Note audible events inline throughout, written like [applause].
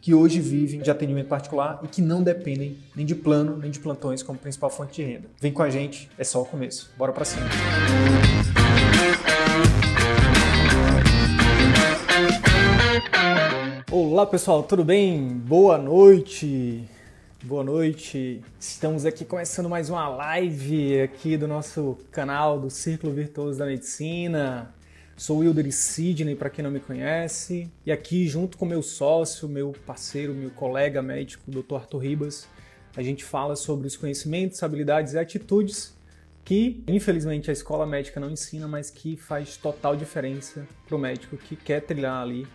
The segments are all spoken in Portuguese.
que hoje vivem de atendimento particular e que não dependem nem de plano nem de plantões como principal fonte de renda. Vem com a gente, é só o começo. Bora para cima. Olá pessoal, tudo bem? Boa noite. Boa noite. Estamos aqui começando mais uma live aqui do nosso canal do Círculo Virtuoso da Medicina. Sou Wilder Sidney, para quem não me conhece, e aqui junto com meu sócio, meu parceiro, meu colega médico, Dr. Arthur Ribas, a gente fala sobre os conhecimentos, habilidades e atitudes que, infelizmente, a escola médica não ensina, mas que faz total diferença para o médico que quer trilhar ali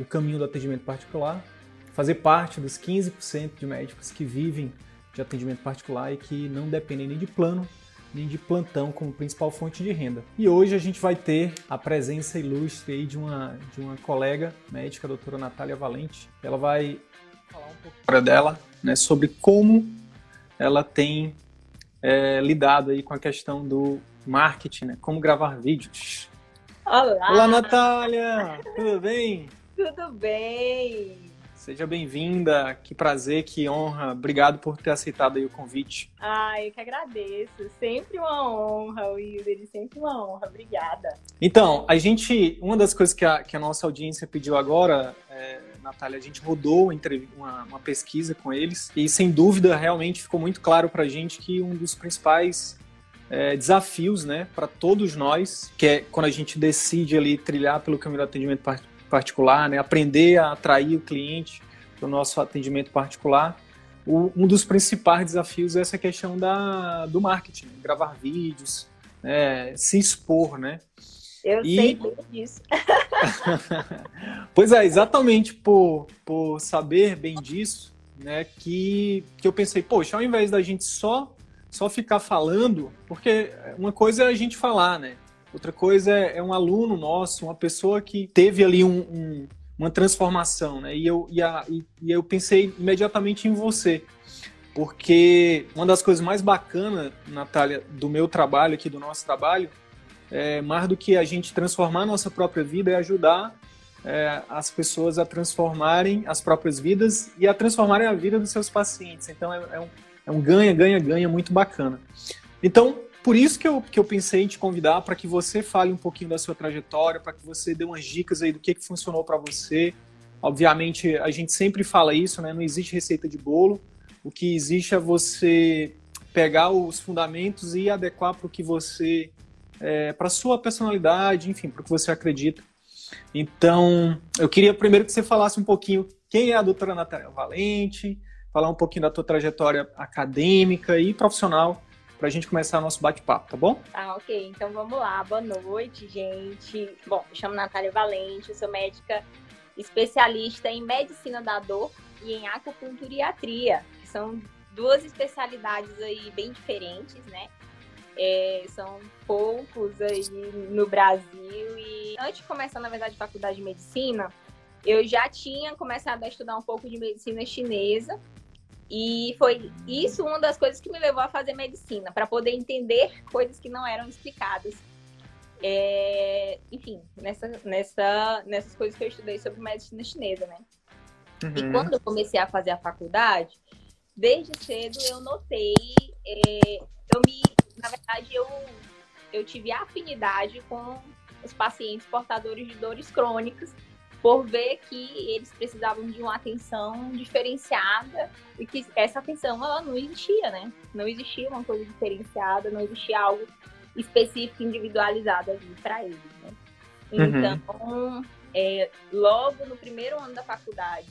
o caminho do atendimento particular, fazer parte dos 15% de médicos que vivem de atendimento particular e que não dependem nem de plano de plantão como principal fonte de renda. E hoje a gente vai ter a presença ilustre aí de uma, de uma colega médica, a doutora Natália Valente. Ela vai falar um pouco dela, né, sobre como ela tem é, lidado aí com a questão do marketing, né, como gravar vídeos. Olá! Olá, Natália! Tudo bem? Tudo bem! Seja bem-vinda, que prazer, que honra. Obrigado por ter aceitado aí o convite. Ah, eu que agradeço. Sempre uma honra, Wilder, sempre uma honra. Obrigada. Então, a gente, uma das coisas que a, que a nossa audiência pediu agora, é, Natália, a gente rodou uma, uma pesquisa com eles e, sem dúvida, realmente ficou muito claro para a gente que um dos principais é, desafios, né, para todos nós, que é quando a gente decide ali trilhar pelo caminho do atendimento particular, né? aprender a atrair o cliente para o nosso atendimento particular. O, um dos principais desafios é essa questão da, do marketing, gravar vídeos, né? se expor, né? Eu e... sei bem disso. [laughs] pois é, exatamente por, por saber bem disso, né, que, que eu pensei, poxa, ao invés da gente só, só ficar falando, porque uma coisa é a gente falar, né? Outra coisa é, é um aluno nosso, uma pessoa que teve ali um, um, uma transformação, né? E eu, e, a, e, e eu pensei imediatamente em você. Porque uma das coisas mais bacanas, Natália, do meu trabalho aqui, do nosso trabalho, é, mais do que a gente transformar a nossa própria vida, é ajudar é, as pessoas a transformarem as próprias vidas e a transformarem a vida dos seus pacientes. Então é, é um, é um muito bacana. Então, por isso que eu, que eu pensei em te convidar para que você fale um pouquinho da sua trajetória, para que você dê umas dicas aí do que, que funcionou para você. Obviamente, a gente sempre fala isso, né? Não existe receita de bolo. O que existe é você pegar os fundamentos e adequar para o que você, é, para sua personalidade, enfim, para o que você acredita. Então, eu queria primeiro que você falasse um pouquinho quem é a doutora Natália Valente, falar um pouquinho da tua trajetória acadêmica e profissional para a gente começar nosso bate-papo, tá bom? Ah, ok. Então vamos lá. Boa noite, gente. Bom, me chamo Natália Valente, sou médica especialista em medicina da dor e em acupunturiatria, que são duas especialidades aí bem diferentes, né? É, são poucos aí no Brasil e antes de começar, na verdade, a faculdade de medicina, eu já tinha começado a estudar um pouco de medicina chinesa e foi isso uma das coisas que me levou a fazer medicina, para poder entender coisas que não eram explicadas. É, enfim, nessa, nessa, nessas coisas que eu estudei sobre medicina chinesa, né? Uhum. E quando eu comecei a fazer a faculdade, desde cedo eu notei, é, eu me, na verdade, eu, eu tive afinidade com os pacientes portadores de dores crônicas por ver que eles precisavam de uma atenção diferenciada e que essa atenção ela não existia, né? Não existia uma coisa diferenciada, não existia algo específico, individualizado ali para eles, né? Uhum. Então, é, logo no primeiro ano da faculdade,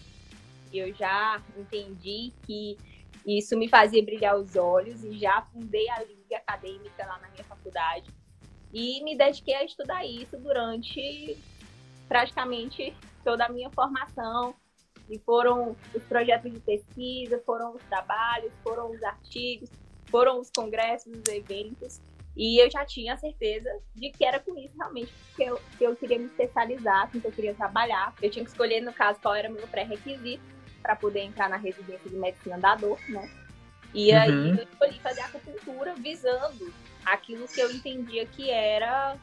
eu já entendi que isso me fazia brilhar os olhos e já fundei a liga acadêmica lá na minha faculdade e me dediquei a estudar isso durante praticamente toda a minha formação. E foram os projetos de pesquisa, foram os trabalhos, foram os artigos, foram os congressos, os eventos. E eu já tinha certeza de que era com isso realmente que eu, que eu queria me especializar, com que eu queria trabalhar. Eu tinha que escolher, no caso, qual era o meu pré-requisito para poder entrar na residência de medicina da dor, né? E aí uhum. eu escolhi fazer acupuntura visando aquilo que eu entendia que era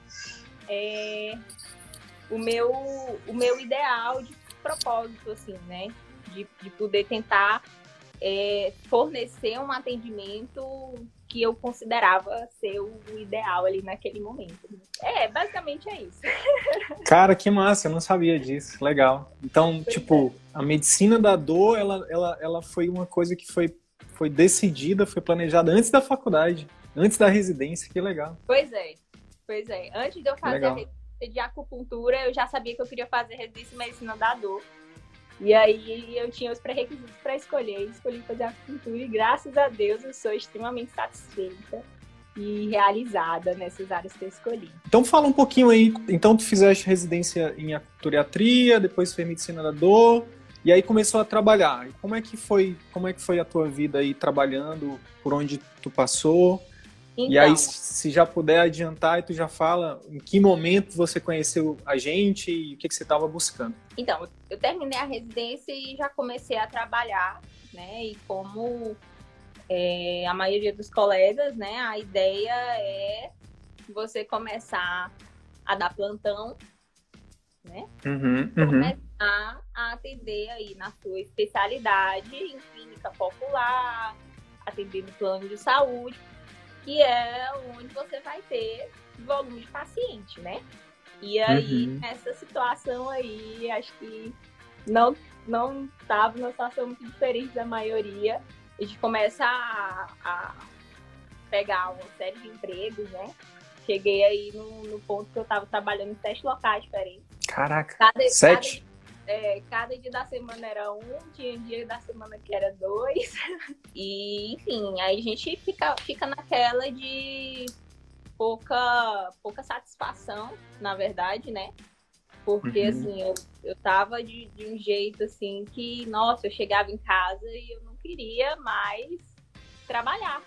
é, o, meu, o meu ideal de propósito, assim, né? De, de poder tentar é, fornecer um atendimento que eu considerava ser o ideal ali naquele momento. É, basicamente é isso. [laughs] Cara, que massa, eu não sabia disso. Legal. Então, pois tipo, é. a medicina da dor, ela, ela, ela foi uma coisa que foi, foi decidida, foi planejada antes da faculdade, antes da residência, que legal. Pois é, pois é. Antes de eu fazer a residência de acupuntura, eu já sabia que eu queria fazer residência em medicina da dor. E aí eu tinha os pré-requisitos para escolher, escolhi fazer acupuntura e graças a Deus eu sou extremamente satisfeita e realizada nessas áreas que eu escolhi. Então fala um pouquinho aí, então tu fizeste residência em acupunturia, depois fez medicina da dor, e aí começou a trabalhar. E como é que foi, como é que foi a tua vida aí trabalhando, por onde tu passou? Então, e aí, então. se já puder adiantar, e tu já fala em que momento você conheceu a gente e o que, que você estava buscando. Então, eu terminei a residência e já comecei a trabalhar, né? E como é, a maioria dos colegas, né? A ideia é você começar a dar plantão, né? Uhum, uhum. Começar a atender aí na sua especialidade em clínica popular, atender no plano de saúde, que é onde você vai ter volume de paciente, né? E aí, uhum. nessa situação aí, acho que não não estava numa situação muito diferente da maioria. A gente começa a, a pegar uma série de empregos, né? Cheguei aí no, no ponto que eu estava trabalhando em sete locais diferentes. Caraca, cada, sete? É, cada dia da semana era um, tinha dia da semana que era dois. [laughs] E, enfim, aí a gente fica, fica naquela de pouca, pouca satisfação, na verdade, né? Porque, uhum. assim, eu, eu tava de, de um jeito, assim, que, nossa, eu chegava em casa e eu não queria mais trabalhar.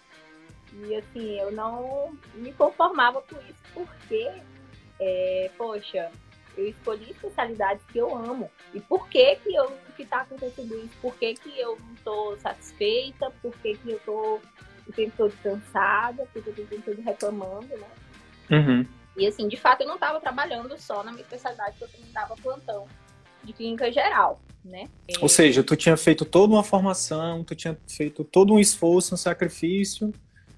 E, assim, eu não me conformava com isso, porque, é, poxa, eu escolhi especialidades que eu amo. E por que que eu que tá acontecendo isso? Por que que eu não tô satisfeita? Por que que eu tô o tempo todo cansada? Por que eu tô o tempo todo reclamando, né? Uhum. E assim, de fato, eu não estava trabalhando só na minha especialidade, porque eu também dava plantão de clínica geral, né? Ou seja, tu tinha feito toda uma formação, tu tinha feito todo um esforço, um sacrifício,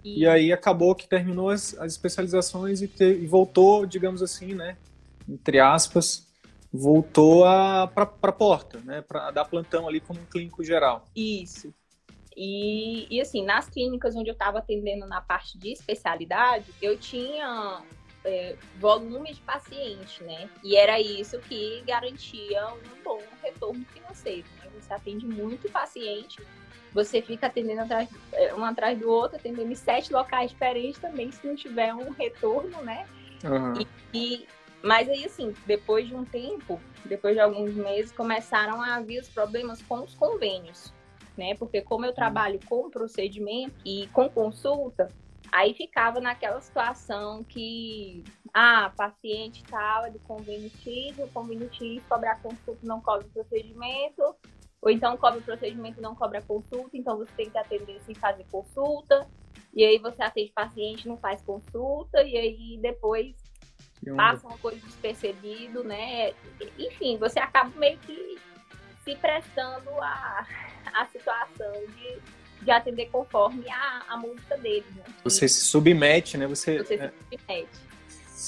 e, e aí acabou que terminou as, as especializações e, te, e voltou, digamos assim, né? Entre aspas, voltou para a porta, né, para dar plantão ali como um clínico geral. Isso. E, e assim, nas clínicas onde eu estava atendendo na parte de especialidade, eu tinha é, volume de paciente, né? E era isso que garantia um bom retorno financeiro. Né? Você atende muito paciente, você fica atendendo atrás, é, um atrás do outro, atendendo em sete locais diferentes também, se não tiver um retorno, né? Uhum. E, e mas aí, assim, depois de um tempo, depois de alguns meses, começaram a vir os problemas com os convênios, né? Porque como eu trabalho com procedimento e com consulta, aí ficava naquela situação que, ah, paciente tal é do convênio X, o convênio X cobra a consulta não cobra o procedimento, ou então cobra o procedimento e não cobra a consulta, então você tem que atender sem fazer consulta, e aí você atende paciente, não faz consulta, e aí depois passa uma coisa despercebido, né? Enfim, você acaba meio que se prestando a, a situação de, de atender conforme a, a música deles, né? Você se submete, né? Você, você é, se submete.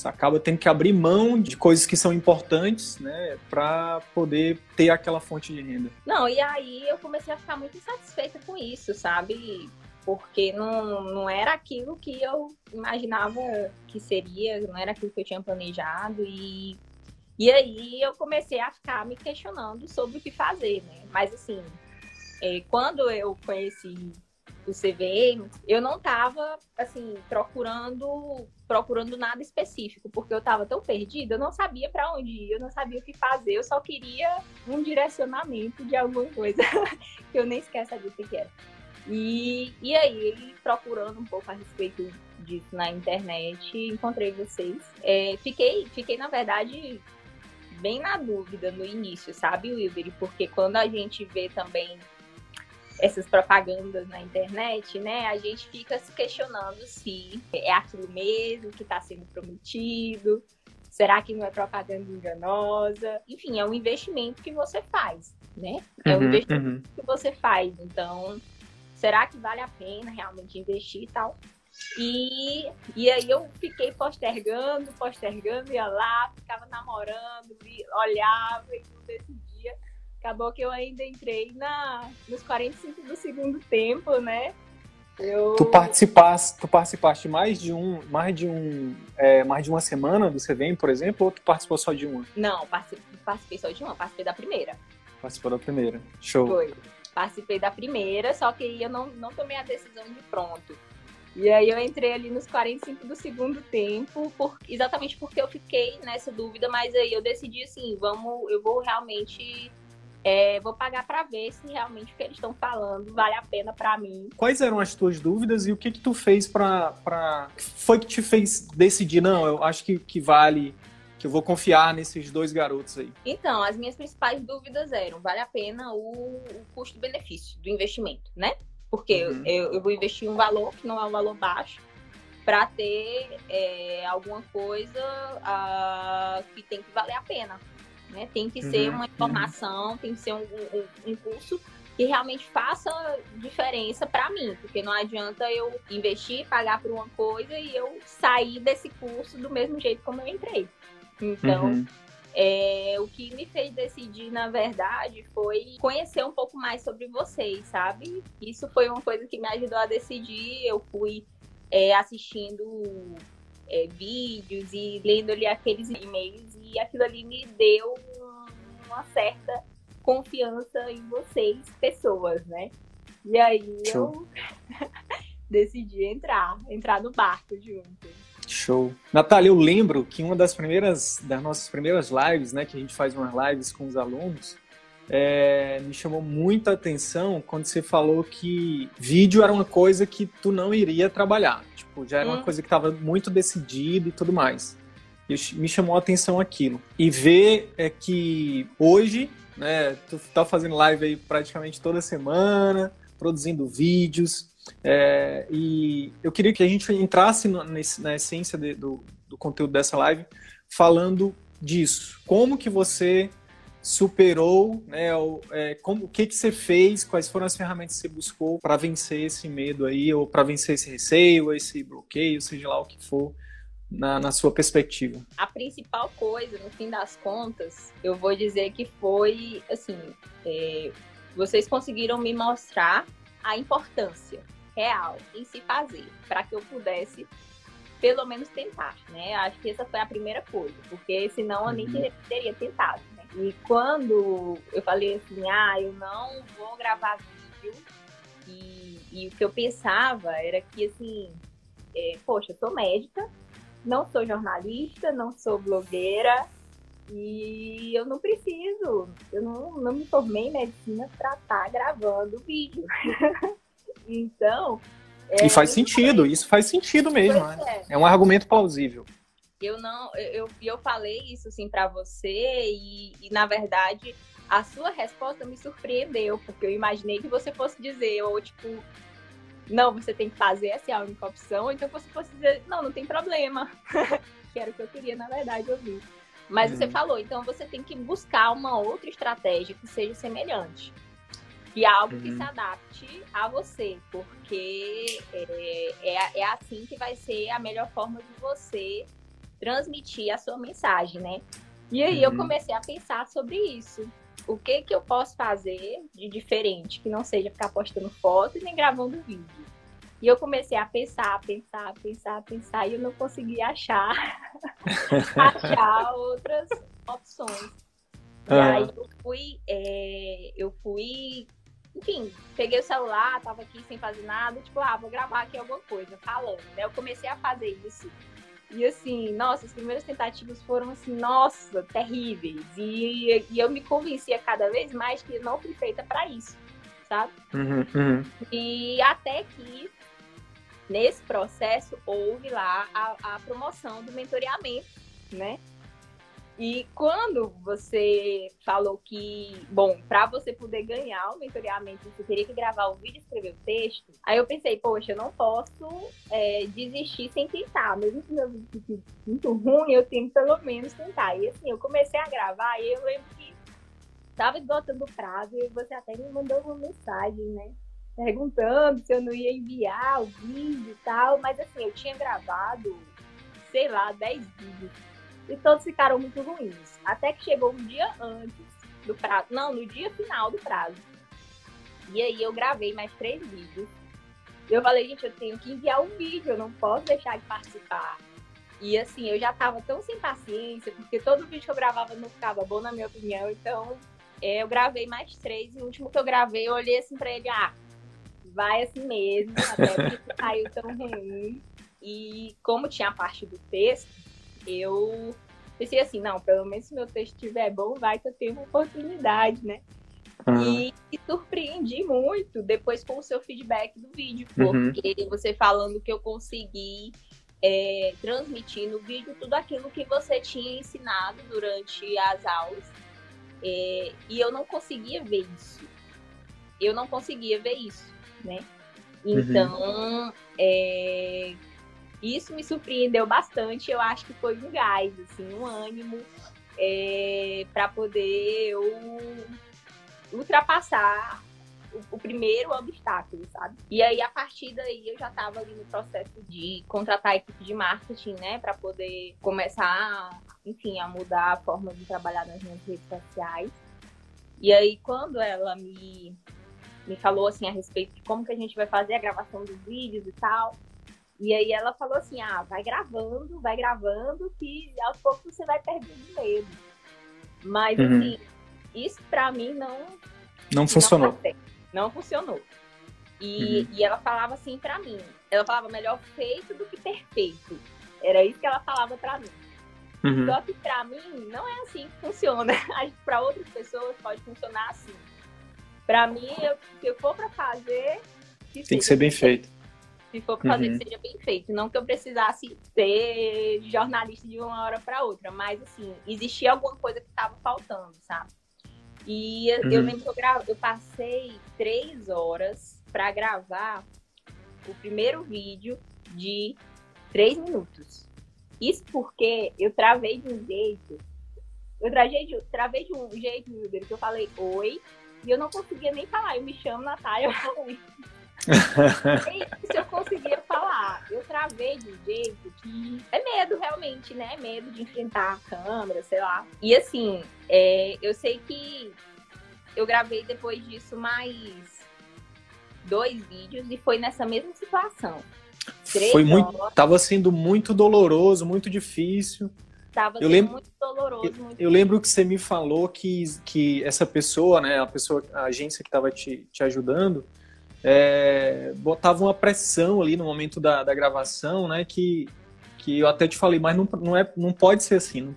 Acaba tendo que abrir mão de coisas que são importantes, né, para poder ter aquela fonte de renda. Não, e aí eu comecei a ficar muito insatisfeita com isso, sabe? Porque não, não era aquilo que eu imaginava que seria, não era aquilo que eu tinha planejado e e aí eu comecei a ficar me questionando sobre o que fazer, né? Mas assim, é, quando eu conheci o CVM, eu não estava assim procurando procurando nada específico, porque eu estava tão perdida, eu não sabia para onde ir, eu não sabia o que fazer, eu só queria um direcionamento de alguma coisa [laughs] que eu nem sequer sabia o que era. E, e aí, procurando um pouco a respeito disso na internet, encontrei vocês. É, fiquei, fiquei, na verdade, bem na dúvida no início, sabe, Wilber? Porque quando a gente vê também essas propagandas na internet, né, a gente fica se questionando se é aquilo mesmo que está sendo prometido, será que não é propaganda enganosa? Enfim, é um investimento que você faz, né? É um uhum, investimento uhum. que você faz. Então, será que vale a pena realmente investir e tal? E, e aí eu fiquei postergando, postergando, ia lá, ficava namorando, olhava e não decidia. Acabou que eu ainda entrei na, nos 45 do segundo tempo, né? Eu... Tu participaste, tu participaste mais de um, mais de um, é, mais de uma semana do CVM, por exemplo, ou tu participou só de uma? Não, participei só de uma, participei da primeira. Participou da primeira. Show. Foi. Participei da primeira, só que eu não, não tomei a decisão de pronto. E aí eu entrei ali nos 45 do segundo tempo, por, exatamente porque eu fiquei nessa dúvida, mas aí eu decidi assim, vamos, eu vou realmente é, vou pagar para ver se realmente o que eles estão falando vale a pena para mim. Quais eram as tuas dúvidas e o que que tu fez para pra... foi que te fez decidir não, eu acho que, que vale que eu vou confiar nesses dois garotos aí? Então, as minhas principais dúvidas eram: vale a pena o, o custo-benefício do investimento, né? Porque uhum. eu, eu, vou investir um valor que não é um valor baixo para ter é, alguma coisa uh, que tem que valer a pena. Né? Tem que uhum. ser uma informação, uhum. tem que ser um, um, um curso que realmente faça diferença para mim, porque não adianta eu investir, pagar por uma coisa e eu sair desse curso do mesmo jeito como eu entrei. Então, uhum. é, o que me fez decidir, na verdade, foi conhecer um pouco mais sobre vocês, sabe? Isso foi uma coisa que me ajudou a decidir. Eu fui é, assistindo é, vídeos e lendo ali aqueles e-mails e aquilo ali me deu uma certa confiança em vocês, pessoas, né? E aí Show. eu [laughs] decidi entrar, entrar no barco junto. Show. Natália, eu lembro que uma das primeiras, das nossas primeiras lives, né, que a gente faz umas lives com os alunos, é, me chamou muita atenção quando você falou que vídeo era uma coisa que tu não iria trabalhar. Tipo, já era hum. uma coisa que estava muito decidida e tudo mais. E me chamou a atenção aquilo. E ver é que hoje, né, tu tá fazendo live aí praticamente toda semana, produzindo vídeos, é, e eu queria que a gente entrasse no, nesse, na essência de, do, do conteúdo dessa live falando disso. Como que você superou, né? O, é, como, o que que você fez? Quais foram as ferramentas que você buscou para vencer esse medo aí, ou para vencer esse receio, esse bloqueio, seja lá o que for, na, na sua perspectiva? A principal coisa, no fim das contas, eu vou dizer que foi assim: é, vocês conseguiram me mostrar a importância real em se fazer, para que eu pudesse pelo menos tentar, né? Acho que essa foi a primeira coisa, porque senão eu nem uhum. teria tentado, né? E quando eu falei assim, ah, eu não vou gravar vídeo, e, e o que eu pensava era que, assim, é, poxa, eu sou médica, não sou jornalista, não sou blogueira, e eu não preciso, eu não, não me formei em medicina para estar tá gravando vídeo. [laughs] Então. É, e faz sentido, isso faz sentido mesmo. Né? É. é. um argumento plausível. Eu não, eu, eu falei isso assim para você e, e, na verdade a sua resposta me surpreendeu porque eu imaginei que você fosse dizer ou tipo não, você tem que fazer essa é a única opção, ou então você fosse dizer não, não tem problema, [laughs] que era o que eu queria na verdade ouvir. Mas uhum. você falou, então você tem que buscar uma outra estratégia que seja semelhante e algo uhum. que se adapte a você, porque é, é, é, assim que vai ser a melhor forma de você transmitir a sua mensagem, né? E aí uhum. eu comecei a pensar sobre isso. O que que eu posso fazer de diferente, que não seja ficar postando foto e nem gravando vídeo. E eu comecei a pensar, pensar, pensar, pensar, e eu não consegui achar, [laughs] achar outras opções. E aí eu fui, é, eu fui enfim, peguei o celular, tava aqui sem fazer nada, tipo, ah, vou gravar aqui alguma coisa, falando, né? Eu comecei a fazer isso. E assim, nossa, as primeiras tentativas foram assim, nossa, terríveis. E, e eu me convencia cada vez mais que não fui feita para isso, sabe? Uhum, uhum. E até que nesse processo houve lá a, a promoção do mentoreamento, né? E quando você falou que, bom, para você poder ganhar o mentoreamento, você teria que gravar o vídeo e escrever o texto, aí eu pensei, poxa, eu não posso é, desistir sem tentar. Mesmo que meu vídeo fique muito ruim, eu tenho que pelo menos tentar. E assim, eu comecei a gravar e eu lembro que estava esgotando o prazo e você até me mandou uma mensagem, né? Perguntando se eu não ia enviar o vídeo e tal, mas assim, eu tinha gravado, sei lá, 10 vídeos e todos ficaram muito ruins. Até que chegou um dia antes do prazo, não, no dia final do prazo. E aí eu gravei mais três vídeos. Eu falei, gente, eu tenho que enviar um vídeo, eu não posso deixar de participar. E assim, eu já tava tão sem paciência, porque todo vídeo que eu gravava não ficava bom, na minha opinião. Então, é, eu gravei mais três. E o último que eu gravei, eu olhei assim pra ele, ah, vai assim mesmo, até porque saiu tão ruim. E como tinha a parte do texto, eu pensei assim, não, pelo menos se meu texto estiver bom, vai que eu tenho uma oportunidade, né? Uhum. E surpreendi muito depois com o seu feedback do vídeo, uhum. porque uhum. você falando que eu consegui é, transmitir no vídeo tudo aquilo que você tinha ensinado durante as aulas. É, e eu não conseguia ver isso. Eu não conseguia ver isso, né? Uhum. Então, uhum. é, isso me surpreendeu bastante. Eu acho que foi um gás, assim, um ânimo é, para poder eu ultrapassar o, o, primeiro obstáculo, sabe? E aí, a partir daí, eu já estava ali no processo de contratar a equipe de marketing, né? Para poder começar, enfim, a mudar a forma de trabalhar nas minhas redes sociais. E aí, quando ela me, me falou, assim, a respeito de como que a gente vai fazer a gravação dos vídeos e tal, e aí ela falou assim: ah, vai gravando, vai gravando, que aos poucos você vai perdendo medo. Mas, uhum. assim, isso pra mim não. Não funcionou. Não, não funcionou. E, uhum. e ela falava assim pra mim: ela falava melhor feito do que perfeito. Era isso que ela falava pra mim. Uhum. Só que pra mim não é assim que funciona. [laughs] Para outras pessoas pode funcionar assim. Pra mim, eu, se eu for pra fazer. Que Tem que ser bem feito. Se for pra fazer uhum. que seja bem feito. Não que eu precisasse ser jornalista de uma hora para outra, mas assim, existia alguma coisa que estava faltando, sabe? E uhum. eu lembro que eu, gra... eu passei três horas para gravar o primeiro vídeo de três minutos. Isso porque eu travei de um jeito. Eu travei de, travei de um jeito, meu Deus, que eu falei oi, e eu não conseguia nem falar. Eu me chamo Natália, eu falei. Isso eu conseguia falar. Eu travei de um jeito que é medo, realmente, né? Medo de enfrentar a câmera, sei lá. E assim, é, eu sei que eu gravei depois disso mais dois vídeos e foi nessa mesma situação. Três foi muito, horas. tava sendo muito doloroso, muito difícil. Tava eu lembro, muito doloroso. Eu, muito eu lembro que você me falou que, que essa pessoa, né, a pessoa, a agência que estava te, te ajudando, é, botava uma pressão ali no momento da, da gravação, né? Que, que eu até te falei, mas não, não, é, não pode ser assim. Não,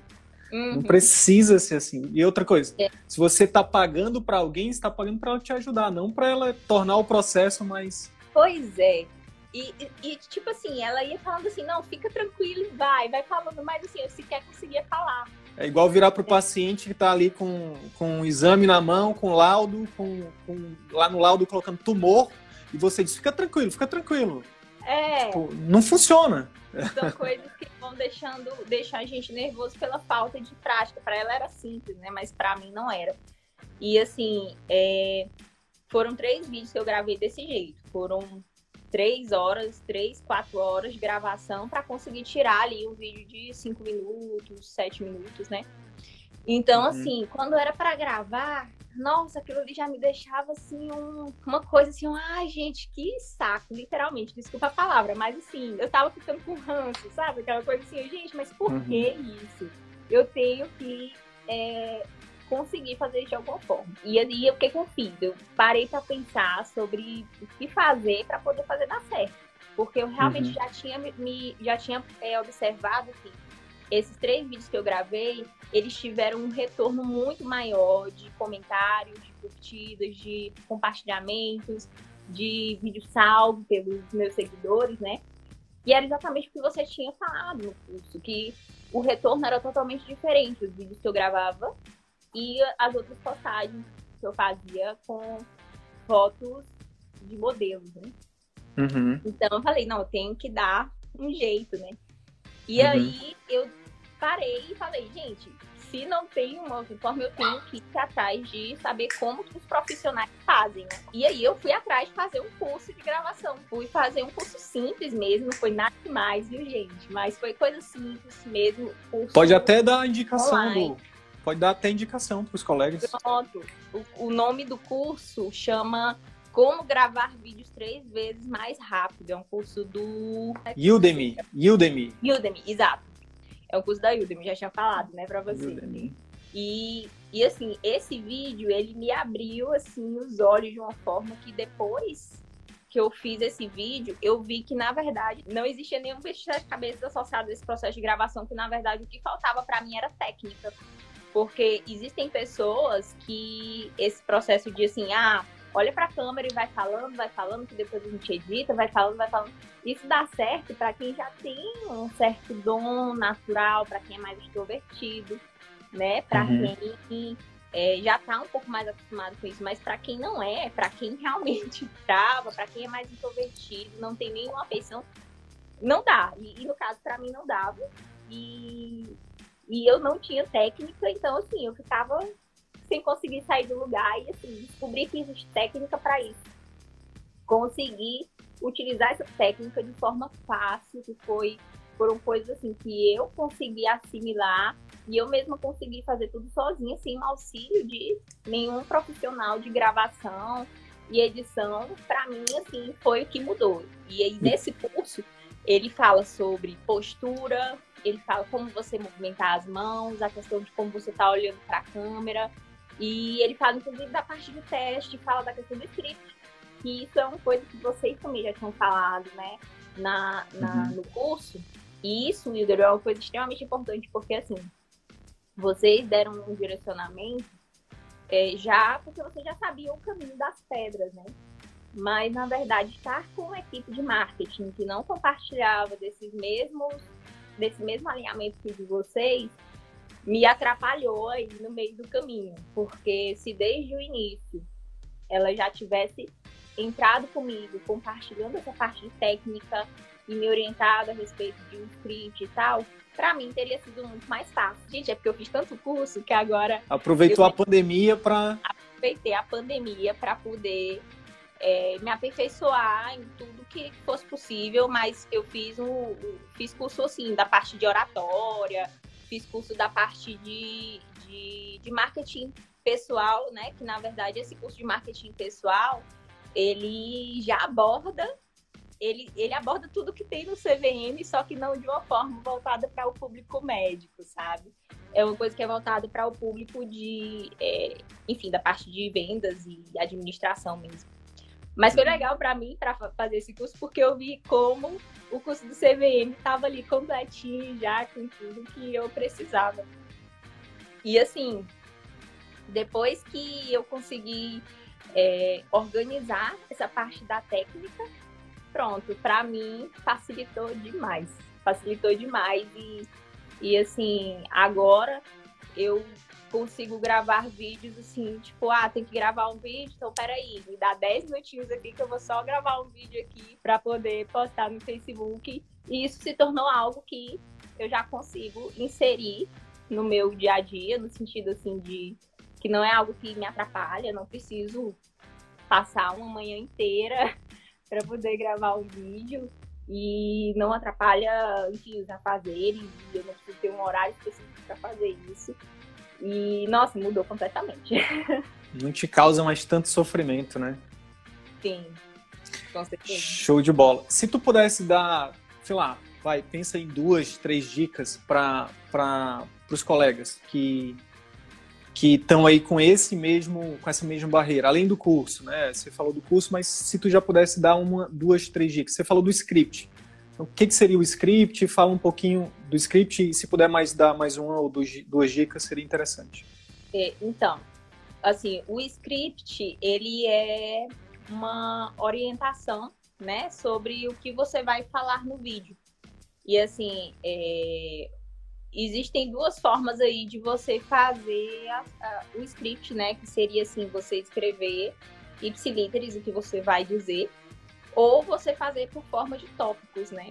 uhum. não precisa ser assim. E outra coisa, é. se você está pagando para alguém, está pagando para ela te ajudar, não para ela tornar o processo mais. Pois é. E, e, e, tipo assim, ela ia falando assim, não, fica tranquilo e vai, vai falando, mas assim, eu sequer conseguia falar. É igual virar para o paciente que está ali com, com um exame na mão, com laudo, com, com, lá no laudo colocando tumor, e você diz, fica tranquilo, fica tranquilo. É. Tipo, não funciona. São coisas que vão deixando, deixar a gente nervoso pela falta de prática. Para ela era simples, né? Mas para mim não era. E assim, é... foram três vídeos que eu gravei desse jeito. Foram três horas, três, quatro horas de gravação para conseguir tirar ali um vídeo de cinco minutos, sete minutos, né? Então, uhum. assim, quando era para gravar, nossa, aquilo ali já me deixava assim, um, uma coisa assim, um, ai, gente, que saco, literalmente, desculpa a palavra, mas assim, eu tava ficando com ranço, sabe? Aquela coisa assim, gente, mas por uhum. que isso? Eu tenho que é, conseguir fazer isso de alguma forma. E aí, o que, que eu fiz? Eu parei para pensar sobre o que fazer para poder fazer dar certo. Porque eu realmente uhum. já tinha, me, já tinha é, observado que esses três vídeos que eu gravei, eles tiveram um retorno muito maior de comentários, de curtidas, de compartilhamentos, de vídeo salvo pelos meus seguidores, né? E era exatamente o que você tinha falado no curso, que o retorno era totalmente diferente, os vídeos que eu gravava e as outras postagens que eu fazia com fotos de modelos, né? Uhum. Então eu falei, não, eu tenho que dar um jeito, né? E uhum. aí eu parei e falei, gente, se não tem uma forma, eu tenho que ir atrás de saber como que os profissionais fazem, né? E aí eu fui atrás de fazer um curso de gravação. Fui fazer um curso simples mesmo, foi nada demais, viu, gente? Mas foi coisa simples mesmo. Pode até dar indicação online. do. Pode dar até indicação para os colegas. Pronto. O, o nome do curso chama como gravar vídeos três vezes mais rápido. É um curso do. Udemy. Udemy. Udemy, exato. É um curso da Udemy, já tinha falado, né, pra você. Udemy. E, e assim, esse vídeo, ele me abriu, assim, os olhos de uma forma que depois que eu fiz esse vídeo, eu vi que, na verdade, não existia nenhum bicho de cabeça associado a esse processo de gravação, que, na verdade, o que faltava para mim era técnica. Porque existem pessoas que esse processo de, assim, ah, olha para a câmera e vai falando, vai falando, que depois a gente edita, vai falando, vai falando. Isso dá certo para quem já tem um certo dom natural, para quem é mais extrovertido, né? Para uhum. quem é, já está um pouco mais acostumado com isso, mas para quem não é, para quem realmente [laughs] trava, para quem é mais introvertido, não tem nenhuma afeição, não dá. E, e no caso, para mim, não dava. E, e eu não tinha técnica, então, assim, eu ficava sem conseguir sair do lugar e assim, descobri que existe técnica para isso. Conseguir utilizar essa técnica de forma fácil, que foi foram coisas assim que eu consegui assimilar e eu mesma consegui fazer tudo sozinha, sem auxílio de nenhum profissional de gravação e edição. Para mim, assim, foi o que mudou. E aí, nesse curso, ele fala sobre postura, ele fala como você movimentar as mãos, a questão de como você está olhando para a câmera, e ele fala, inclusive, da parte de teste, fala da questão do script, que isso é uma coisa que vocês também já tinham falado, né, na, na uhum. no curso. E isso, Wilder, é uma coisa extremamente importante, porque, assim, vocês deram um direcionamento é, já, porque vocês já sabiam o caminho das pedras, né? Mas, na verdade, estar com uma equipe de marketing que não compartilhava desses mesmos, desse mesmo alinhamento que de vocês, me atrapalhou aí no meio do caminho, porque se desde o início ela já tivesse entrado comigo, compartilhando essa parte de técnica e me orientado a respeito de um script e tal, para mim teria sido muito mais fácil. Gente, é porque eu fiz tanto curso que agora. Aproveitou a pandemia para. Aproveitei a pandemia para poder é, me aperfeiçoar em tudo que fosse possível, mas eu fiz um, fiz curso assim da parte de oratória, fiz curso da parte de, de, de marketing pessoal, né? Que na verdade esse curso de marketing pessoal ele já aborda ele, ele aborda tudo que tem no CVM, só que não de uma forma voltada para o público médico, sabe? É uma coisa que é voltada para o público de, é, enfim, da parte de vendas e administração mesmo. Mas foi legal para mim para fazer esse curso porque eu vi como o curso do CVM estava ali completinho já com tudo que eu precisava. E assim, depois que eu consegui é, organizar essa parte da técnica, pronto, para mim facilitou demais. Facilitou demais e, e assim, agora eu consigo gravar vídeos assim, tipo, ah, tem que gravar um vídeo, então peraí, me dá 10 minutinhos aqui que eu vou só gravar um vídeo aqui para poder postar no Facebook. E isso se tornou algo que eu já consigo inserir no meu dia a dia, no sentido assim de que não é algo que me atrapalha, não preciso passar uma manhã inteira [laughs] para poder gravar um vídeo e não atrapalha, enfim, os afazeres, eu não preciso ter um horário específico para fazer isso. E, nossa, mudou completamente. [laughs] Não te causa mais tanto sofrimento, né? Sim, com certeza. Show de bola. Se tu pudesse dar, sei lá, vai, pensa em duas, três dicas para os colegas que que estão aí com esse mesmo, com essa mesma barreira, além do curso, né? Você falou do curso, mas se tu já pudesse dar uma, duas, três dicas. Você falou do script. O que, que seria o script? Fala um pouquinho do script e se puder mais dar mais uma ou duas, dicas, seria interessante. É, então, assim, o script, ele é uma orientação, né, sobre o que você vai falar no vídeo. E assim, é, existem duas formas aí de você fazer a, a, o script, né? Que seria assim, você escrever ipsiliteres o que você vai dizer, ou você fazer por forma de tópicos, né?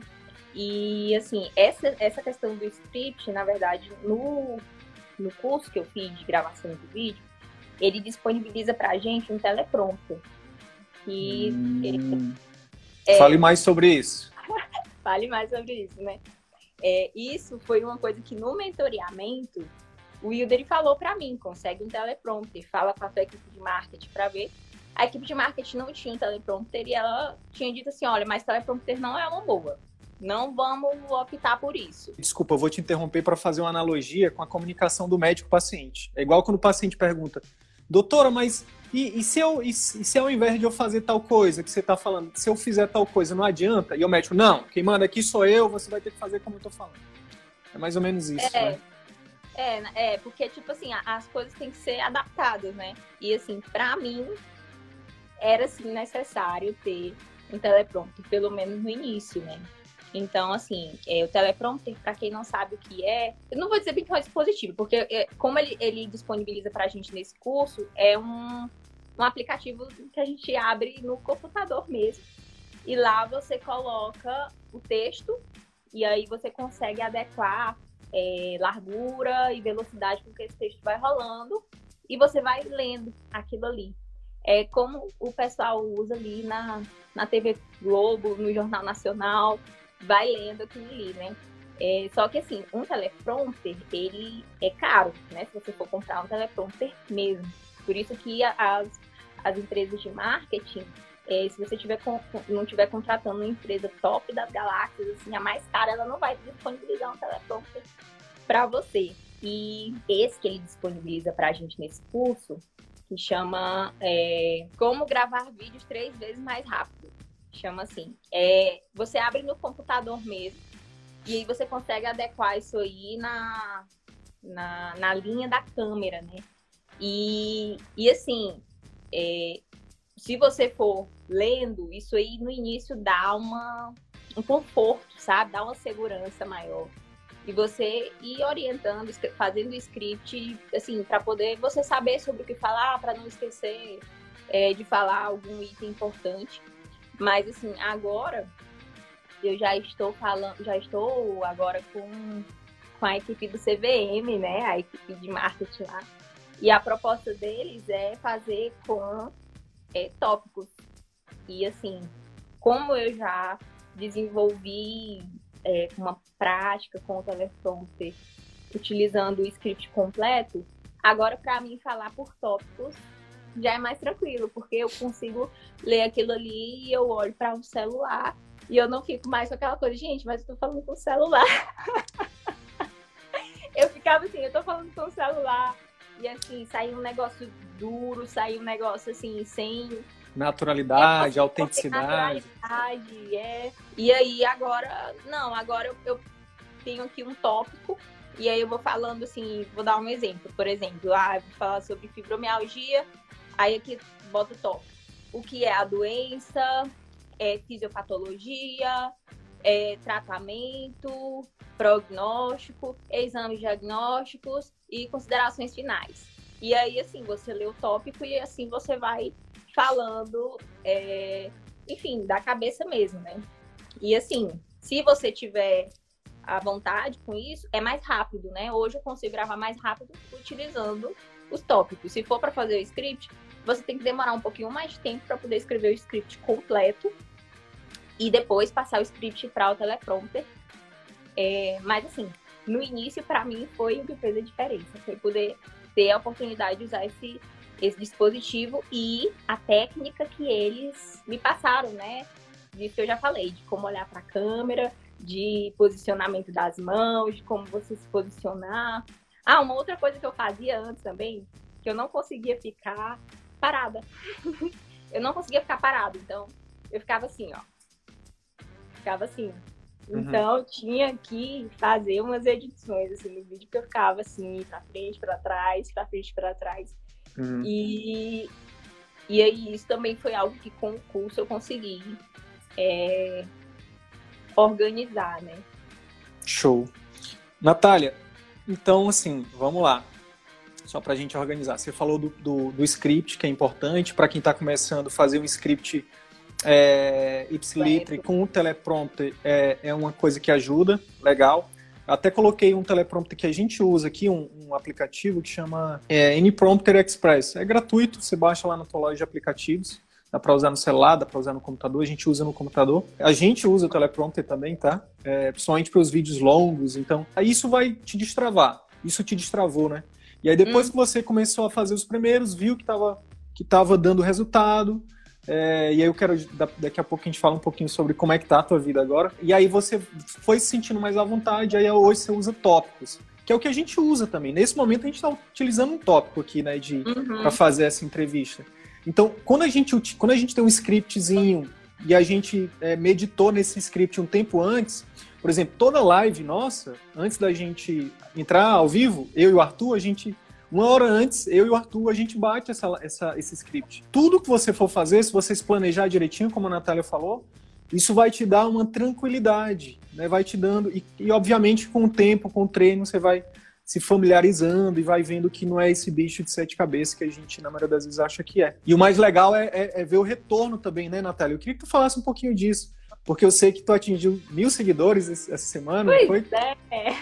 E assim, essa, essa questão do script, na verdade, no, no curso que eu fiz de gravação de vídeo, ele disponibiliza pra gente um teleprompter. Que hum, é, Fale mais sobre isso. [laughs] Fale mais sobre isso, né? É, isso foi uma coisa que no mentoreamento o Wilder falou para mim, consegue um teleprompter, fala com a equipe de marketing para ver. A equipe de marketing não tinha um teleprompter e ela tinha dito assim, olha, mas teleprompter não é uma boa. Não vamos optar por isso. Desculpa, eu vou te interromper para fazer uma analogia com a comunicação do médico-paciente. É igual quando o paciente pergunta, doutora, mas e, e, se eu, e, se ao invés de eu fazer tal coisa que você está falando, se eu fizer tal coisa, não adianta? E o médico, não, quem manda aqui sou eu, você vai ter que fazer como eu estou falando. É mais ou menos isso, é, né? É, é, porque, tipo assim, as coisas têm que ser adaptadas, né? E, assim, para mim, era, assim, necessário ter um teleprompter, pelo menos no início, né? Então, assim, é, o teleprompter, para quem não sabe o que é, eu não vou dizer bem que é um dispositivo, porque é, como ele, ele disponibiliza para a gente nesse curso, é um, um aplicativo que a gente abre no computador mesmo. E lá você coloca o texto e aí você consegue adequar é, largura e velocidade com que esse texto vai rolando e você vai lendo aquilo ali. É como o pessoal usa ali na, na TV Globo, no Jornal Nacional, vai lendo aquilo ali, né? É, só que assim, um teleprompter, ele é caro, né? Se você for comprar um teleprompter mesmo. Por isso que as, as empresas de marketing, é, se você tiver com, não estiver contratando uma empresa top das galáxias, assim, a mais cara, ela não vai disponibilizar um teleprompter para você. E esse que ele disponibiliza para a gente nesse curso, que chama é, Como Gravar Vídeos Três Vezes Mais Rápido chama assim. É, você abre no computador mesmo e aí você consegue adequar isso aí na, na, na linha da câmera, né? E, e assim, é, se você for lendo, isso aí no início dá uma, um conforto, sabe? Dá uma segurança maior. E você ir orientando, fazendo script, assim, para poder você saber sobre o que falar, para não esquecer é, de falar algum item importante. Mas assim, agora eu já estou falando, já estou agora com, com a equipe do CVM, né? A equipe de marketing lá. E a proposta deles é fazer com é, tópicos. E assim, como eu já desenvolvi é, uma prática com o teleprompter utilizando o script completo, agora para mim falar por tópicos já é mais tranquilo, porque eu consigo ler aquilo ali e eu olho para um celular e eu não fico mais com aquela coisa, gente, mas eu tô falando com o celular. [laughs] eu ficava assim, eu tô falando com o celular e assim, saiu um negócio duro, saiu um negócio assim, sem naturalidade, é, autenticidade. Naturalidade, é. E aí agora, não, agora eu, eu tenho aqui um tópico e aí eu vou falando assim, vou dar um exemplo, por exemplo, ah, vou falar sobre fibromialgia, Aí aqui bota o top. O que é a doença, é fisiopatologia, é tratamento, prognóstico, exames diagnósticos e considerações finais. E aí, assim, você lê o tópico e assim você vai falando, é, enfim, da cabeça mesmo, né? E assim, se você tiver a vontade com isso, é mais rápido, né? Hoje eu consigo gravar mais rápido utilizando os tópicos. Se for para fazer o script, você tem que demorar um pouquinho mais de tempo para poder escrever o script completo e depois passar o script para o teleprompter. É, mas assim, no início para mim foi o que fez a diferença, foi poder ter a oportunidade de usar esse esse dispositivo e a técnica que eles me passaram, né? Disso que eu já falei, de como olhar para a câmera, de posicionamento das mãos, de como você se posicionar, Ah, uma outra coisa que eu fazia antes também, que eu não conseguia ficar parada. [laughs] eu não conseguia ficar parada, então eu ficava assim, ó. Ficava assim. Uhum. Então eu tinha que fazer umas edições assim no vídeo que eu ficava assim, pra frente, para trás, pra frente, para trás. Uhum. E e aí isso também foi algo que com o curso eu consegui é, organizar, né? Show. Natália, então assim, vamos lá. Só para a gente organizar. Você falou do, do, do script, que é importante para quem está começando a fazer um script é, ipsilitre com o teleprompter é, é uma coisa que ajuda, legal. Até coloquei um teleprompter que a gente usa aqui, um, um aplicativo que chama é, NPrompter Express. É gratuito, você baixa lá na tua loja de aplicativos. Dá para usar no celular, dá para usar no computador, a gente usa no computador. A gente usa o teleprompter também, tá? É, principalmente para os vídeos longos, então. Aí isso vai te destravar. Isso te destravou, né? E aí depois hum. que você começou a fazer os primeiros, viu que estava que tava dando resultado, é, e aí eu quero, daqui a pouco a gente fala um pouquinho sobre como é que tá a tua vida agora. E aí você foi se sentindo mais à vontade, aí hoje você usa tópicos. Que é o que a gente usa também. Nesse momento a gente está utilizando um tópico aqui, né, de uhum. para fazer essa entrevista. Então, quando a gente quando a gente tem um scriptzinho e a gente é, meditou nesse script um tempo antes, por exemplo, toda live nossa, antes da gente entrar ao vivo, eu e o Arthur, a gente uma hora antes, eu e o Arthur, a gente bate essa, essa, esse script. Tudo que você for fazer, se você se planejar direitinho, como a Natália falou, isso vai te dar uma tranquilidade, né? Vai te dando. E, e, obviamente, com o tempo, com o treino, você vai se familiarizando e vai vendo que não é esse bicho de sete cabeças que a gente, na maioria das vezes, acha que é. E o mais legal é, é, é ver o retorno também, né, Natália? Eu queria que tu falasse um pouquinho disso. Porque eu sei que tu atingiu mil seguidores essa semana, pois foi? É.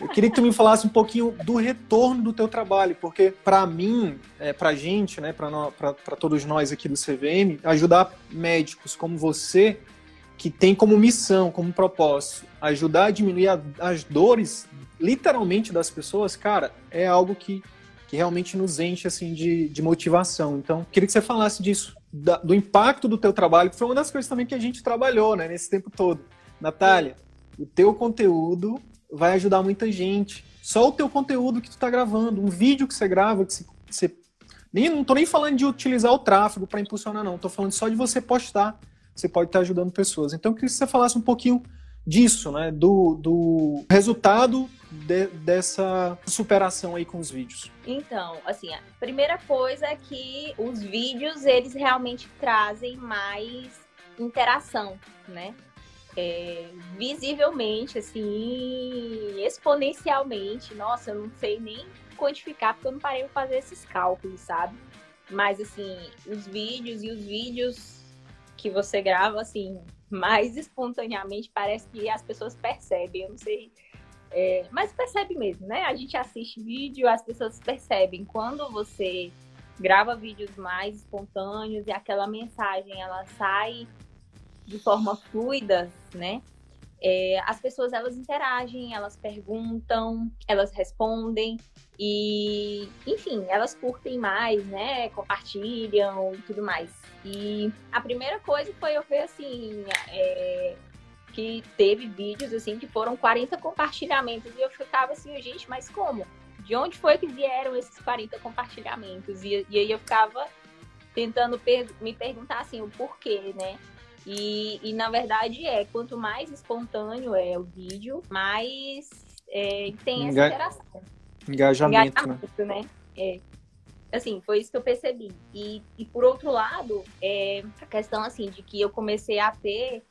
Eu queria que tu me falasse um pouquinho do retorno do teu trabalho, porque para mim, é, pra gente, né, para todos nós aqui do CVM, ajudar médicos como você, que tem como missão, como propósito, ajudar a diminuir a, as dores, literalmente, das pessoas, cara, é algo que, que realmente nos enche, assim, de, de motivação. Então, queria que você falasse disso da, do impacto do teu trabalho, que foi uma das coisas também que a gente trabalhou, né, nesse tempo todo. Natália, o teu conteúdo vai ajudar muita gente. Só o teu conteúdo que tu tá gravando, um vídeo que você grava, que você, nem não tô nem falando de utilizar o tráfego para impulsionar não, tô falando só de você postar. Você pode estar tá ajudando pessoas. Então, eu queria que você falasse um pouquinho disso, né, do, do resultado de, dessa superação aí com os vídeos? Então, assim, a primeira coisa é que os vídeos, eles realmente trazem mais interação, né? É, visivelmente, assim, exponencialmente. Nossa, eu não sei nem quantificar, porque eu não parei para fazer esses cálculos, sabe? Mas, assim, os vídeos e os vídeos que você grava, assim, mais espontaneamente, parece que as pessoas percebem. Eu não sei é, mas percebe mesmo, né? A gente assiste vídeo, as pessoas percebem quando você grava vídeos mais espontâneos e aquela mensagem ela sai de forma fluida, né? É, as pessoas elas interagem, elas perguntam, elas respondem e, enfim, elas curtem mais, né? Compartilham e tudo mais. E a primeira coisa foi eu ver assim, é, que teve vídeos assim que foram 40 compartilhamentos e eu ficava assim, gente, mas como? De onde foi que vieram esses 40 compartilhamentos? E, e aí eu ficava tentando per me perguntar assim o porquê, né? E, e, na verdade é, quanto mais espontâneo é o vídeo, mais é, tem essa interação. Engajamento, né? Engajamento né? né? É. Assim, foi isso que eu percebi. E, e por outro lado, é, a questão assim de que eu comecei a ter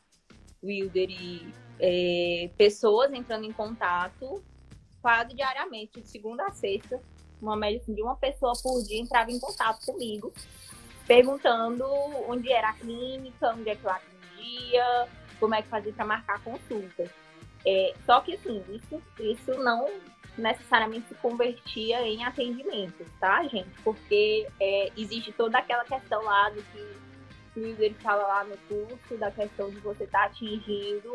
Wilder e é, pessoas entrando em contato quase diariamente, de segunda a sexta, uma média assim, de uma pessoa por dia entrava em contato comigo, perguntando onde era a clínica, onde é que eu atendia, como é que fazia para marcar consulta. É, só que assim, isso, isso não necessariamente se convertia em atendimento, tá, gente? Porque é, existe toda aquela questão lá do que ele fala lá no curso da questão de você estar tá atingindo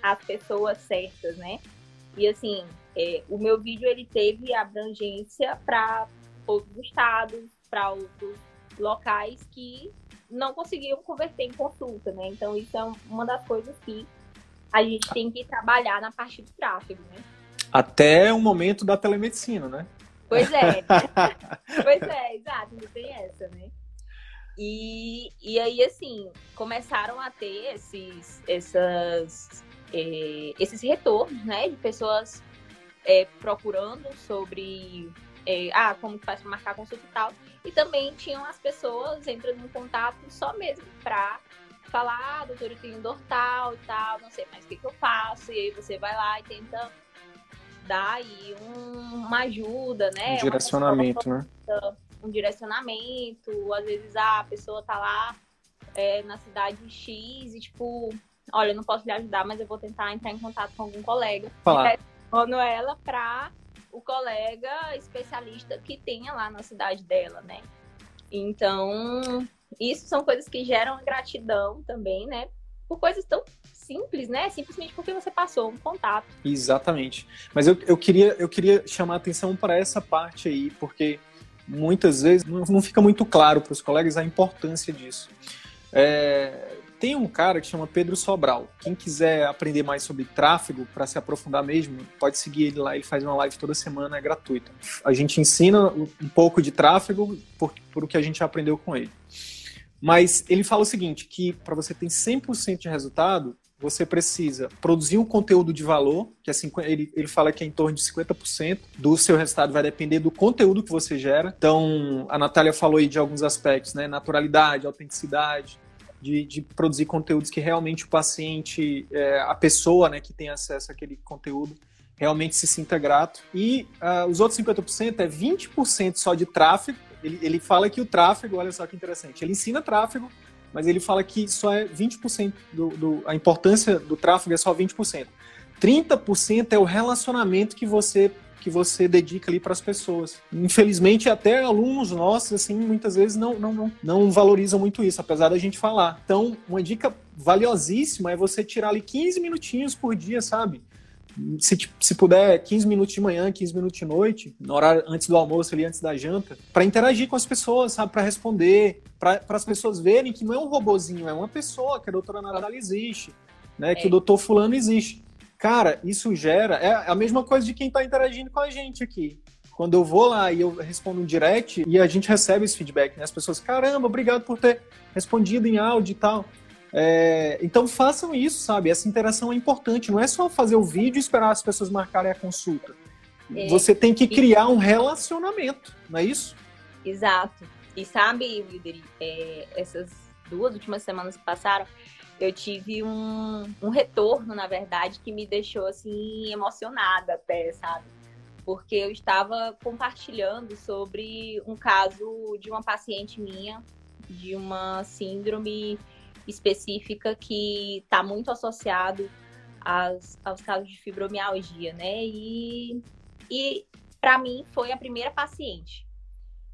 as pessoas certas, né? E assim, é, o meu vídeo ele teve abrangência para outros estados, para outros locais que não conseguiam converter em consulta, né? Então isso é uma das coisas que a gente tem que trabalhar na parte do tráfego, né? Até o momento da telemedicina, né? Pois é. [laughs] pois é, exato, não tem essa, né? E, e aí, assim, começaram a ter esses, essas, eh, esses retornos, né? De pessoas eh, procurando sobre eh, ah, como faz para marcar consulta e tal. E também tinham as pessoas entrando em contato só mesmo para falar, ah, doutor, eu tenho dor tal e tal, não sei mais o que, que eu faço. E aí você vai lá e tenta dar aí um, uma ajuda, né? Um direcionamento, né? um direcionamento, às vezes ah, a pessoa tá lá é, na cidade X e tipo, olha, eu não posso lhe ajudar, mas eu vou tentar entrar em contato com algum colega. Falar. Direciono ela para o colega especialista que tenha lá na cidade dela, né? Então, isso são coisas que geram gratidão também, né? Por coisas tão simples, né? Simplesmente porque você passou um contato. Exatamente. Mas eu, eu, queria, eu queria chamar a atenção para essa parte aí, porque muitas vezes não fica muito claro para os colegas a importância disso. É, tem um cara que chama Pedro Sobral. Quem quiser aprender mais sobre tráfego, para se aprofundar mesmo, pode seguir ele lá. Ele faz uma live toda semana, é gratuita. A gente ensina um pouco de tráfego por, por o que a gente aprendeu com ele. Mas ele fala o seguinte, que para você ter 100% de resultado, você precisa produzir um conteúdo de valor, que é 50, ele, ele fala que é em torno de 50% do seu resultado vai depender do conteúdo que você gera. Então, a Natália falou aí de alguns aspectos, né? Naturalidade, autenticidade, de, de produzir conteúdos que realmente o paciente, é, a pessoa né, que tem acesso àquele conteúdo, realmente se sinta grato. E uh, os outros 50% é 20% só de tráfego. Ele, ele fala que o tráfego, olha só que interessante, ele ensina tráfego, mas ele fala que só é 20% do, do a importância do tráfego é só 20%. 30% é o relacionamento que você que você dedica ali para as pessoas. Infelizmente, até alunos nossos, assim, muitas vezes não, não, não, não valorizam muito isso, apesar da gente falar. Então, uma dica valiosíssima é você tirar ali 15 minutinhos por dia, sabe? se, se puder, 15 minutos de manhã, 15 minutos de noite, no horário antes do almoço ali, antes da janta, para interagir com as pessoas, sabe? Para responder, para as pessoas verem que não é um robozinho, é uma pessoa, que a doutora Natália existe, né? É. Que o doutor fulano existe. Cara, isso gera. É a mesma coisa de quem está interagindo com a gente aqui. Quando eu vou lá e eu respondo um direct e a gente recebe esse feedback, né? As pessoas, caramba, obrigado por ter respondido em áudio e tal. É, então façam isso, sabe? Essa interação é importante. Não é só fazer o vídeo e esperar as pessoas marcarem a consulta. É, Você tem que criar um relacionamento, não é isso? Exato. E sabe, Wilder, é, essas duas últimas semanas que passaram, eu tive um, um retorno, na verdade, que me deixou assim emocionada até, sabe? Porque eu estava compartilhando sobre um caso de uma paciente minha, de uma síndrome específica que está muito associado às, aos casos de fibromialgia, né? E, e para mim foi a primeira paciente.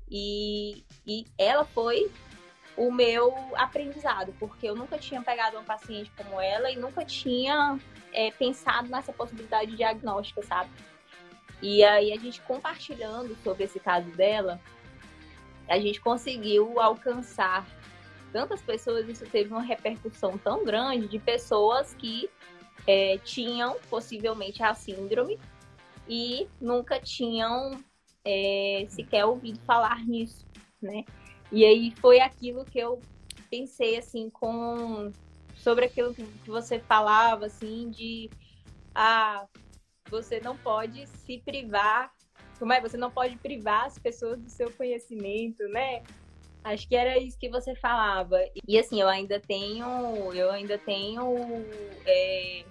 E, e ela foi o meu aprendizado, porque eu nunca tinha pegado uma paciente como ela e nunca tinha é, pensado nessa possibilidade de diagnóstica, sabe? E aí a gente compartilhando sobre esse caso dela, a gente conseguiu alcançar tantas pessoas, isso teve uma repercussão tão grande de pessoas que é, tinham possivelmente a síndrome e nunca tinham é, sequer ouvido falar nisso, né? E aí foi aquilo que eu pensei assim com sobre aquilo que você falava assim de ah, você não pode se privar, como é? Você não pode privar as pessoas do seu conhecimento, né? Acho que era isso que você falava. E assim, eu ainda tenho, eu ainda tenho, é,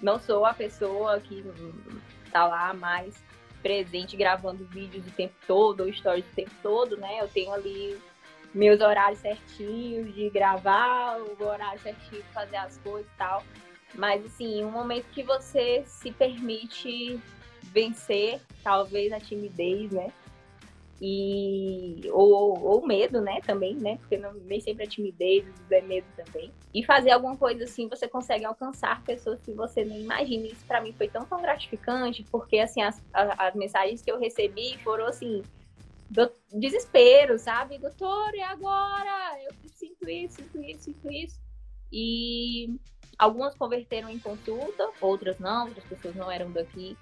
não sou a pessoa que tá lá mais presente gravando vídeos o tempo todo, ou stories o tempo todo, né? Eu tenho ali meus horários certinhos de gravar, o horário certinho de fazer as coisas e tal. Mas assim, um momento que você se permite vencer, talvez a timidez, né? E ou, ou, medo, né, também, né, porque não, nem sempre é timidez, é medo também. E fazer alguma coisa assim, você consegue alcançar pessoas que você nem imagina. Isso para mim foi tão tão gratificante, porque assim as, as, as mensagens que eu recebi foram assim do, desespero, sabe, doutor, e agora? Eu sinto isso, sinto isso, sinto isso. E Algumas converteram em consulta, outras não, outras pessoas não eram daqui.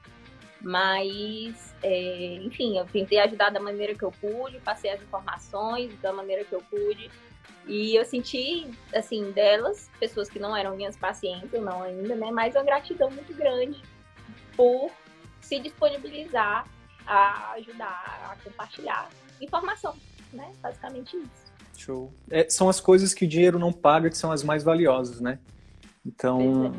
Mas, é, enfim, eu tentei ajudar da maneira que eu pude, passei as informações da maneira que eu pude. E eu senti, assim, delas, pessoas que não eram minhas pacientes, não ainda, né? Mas uma gratidão muito grande por se disponibilizar a ajudar, a compartilhar informação, né? Basicamente isso. Show. É, são as coisas que o dinheiro não paga que são as mais valiosas, né? Então,